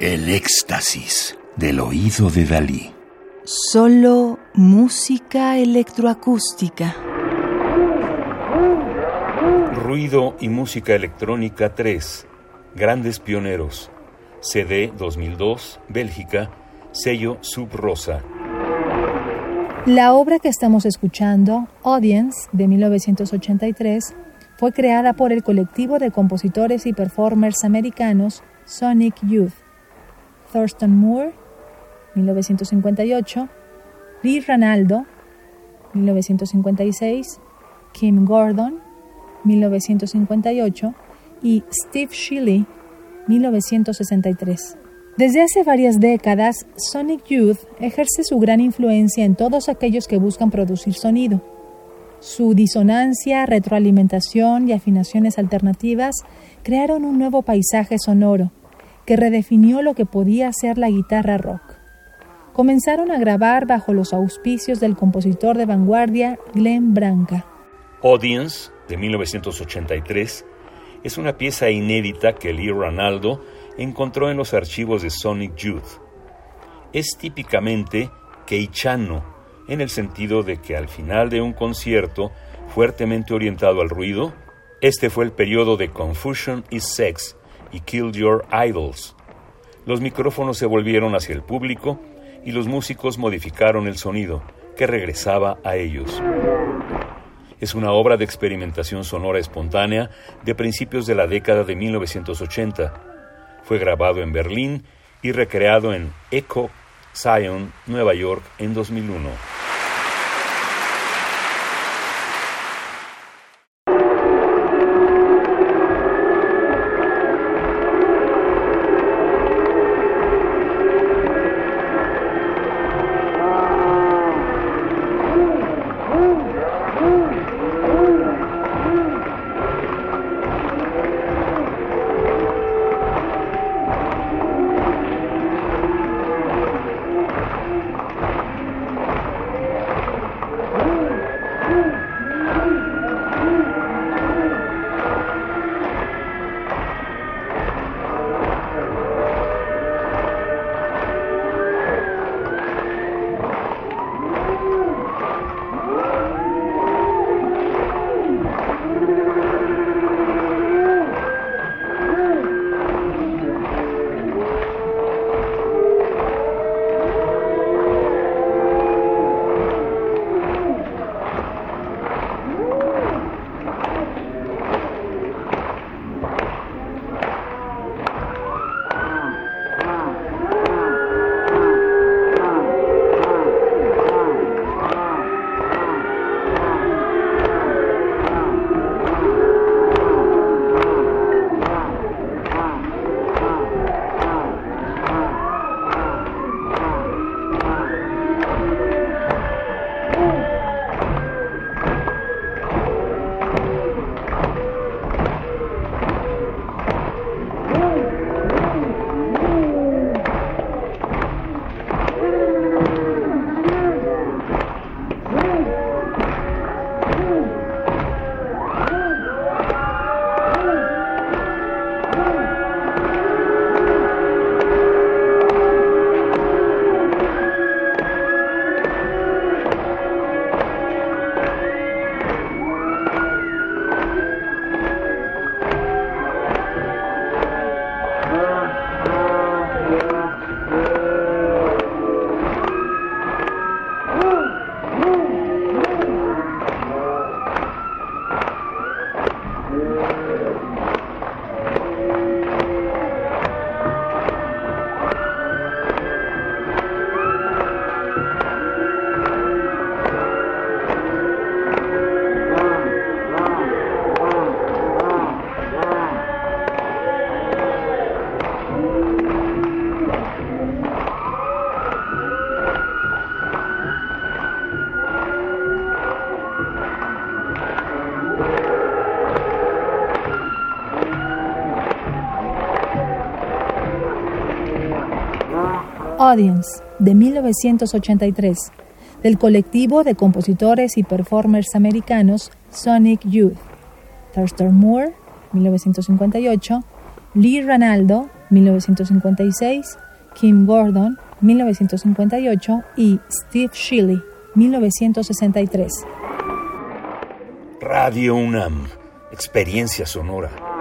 El éxtasis del oído de Dalí. Solo música electroacústica. Ruido y música electrónica 3. Grandes pioneros. CD 2002, Bélgica, sello Sub Rosa. La obra que estamos escuchando, Audience, de 1983, fue creada por el colectivo de compositores y performers americanos Sonic Youth. Thurston Moore, 1958, Lee Ranaldo, 1956, Kim Gordon, 1958 y Steve Shelley, 1963. Desde hace varias décadas, Sonic Youth ejerce su gran influencia en todos aquellos que buscan producir sonido. Su disonancia, retroalimentación y afinaciones alternativas crearon un nuevo paisaje sonoro que redefinió lo que podía ser la guitarra rock. Comenzaron a grabar bajo los auspicios del compositor de vanguardia Glenn Branca. Audience, de 1983, es una pieza inédita que Lee Ranaldo encontró en los archivos de Sonic Youth. Es típicamente keichano, en el sentido de que al final de un concierto fuertemente orientado al ruido, este fue el periodo de Confusion is Sex y Kill Your Idols. Los micrófonos se volvieron hacia el público y los músicos modificaron el sonido, que regresaba a ellos. Es una obra de experimentación sonora espontánea de principios de la década de 1980 fue grabado en Berlín y recreado en Echo Zion, Nueva York, en 2001. Audience, de 1983, del colectivo de compositores y performers americanos Sonic Youth. Thurston Moore, 1958, Lee Ranaldo, 1956, Kim Gordon, 1958 y Steve Shelley, 1963. Radio UNAM, experiencia sonora.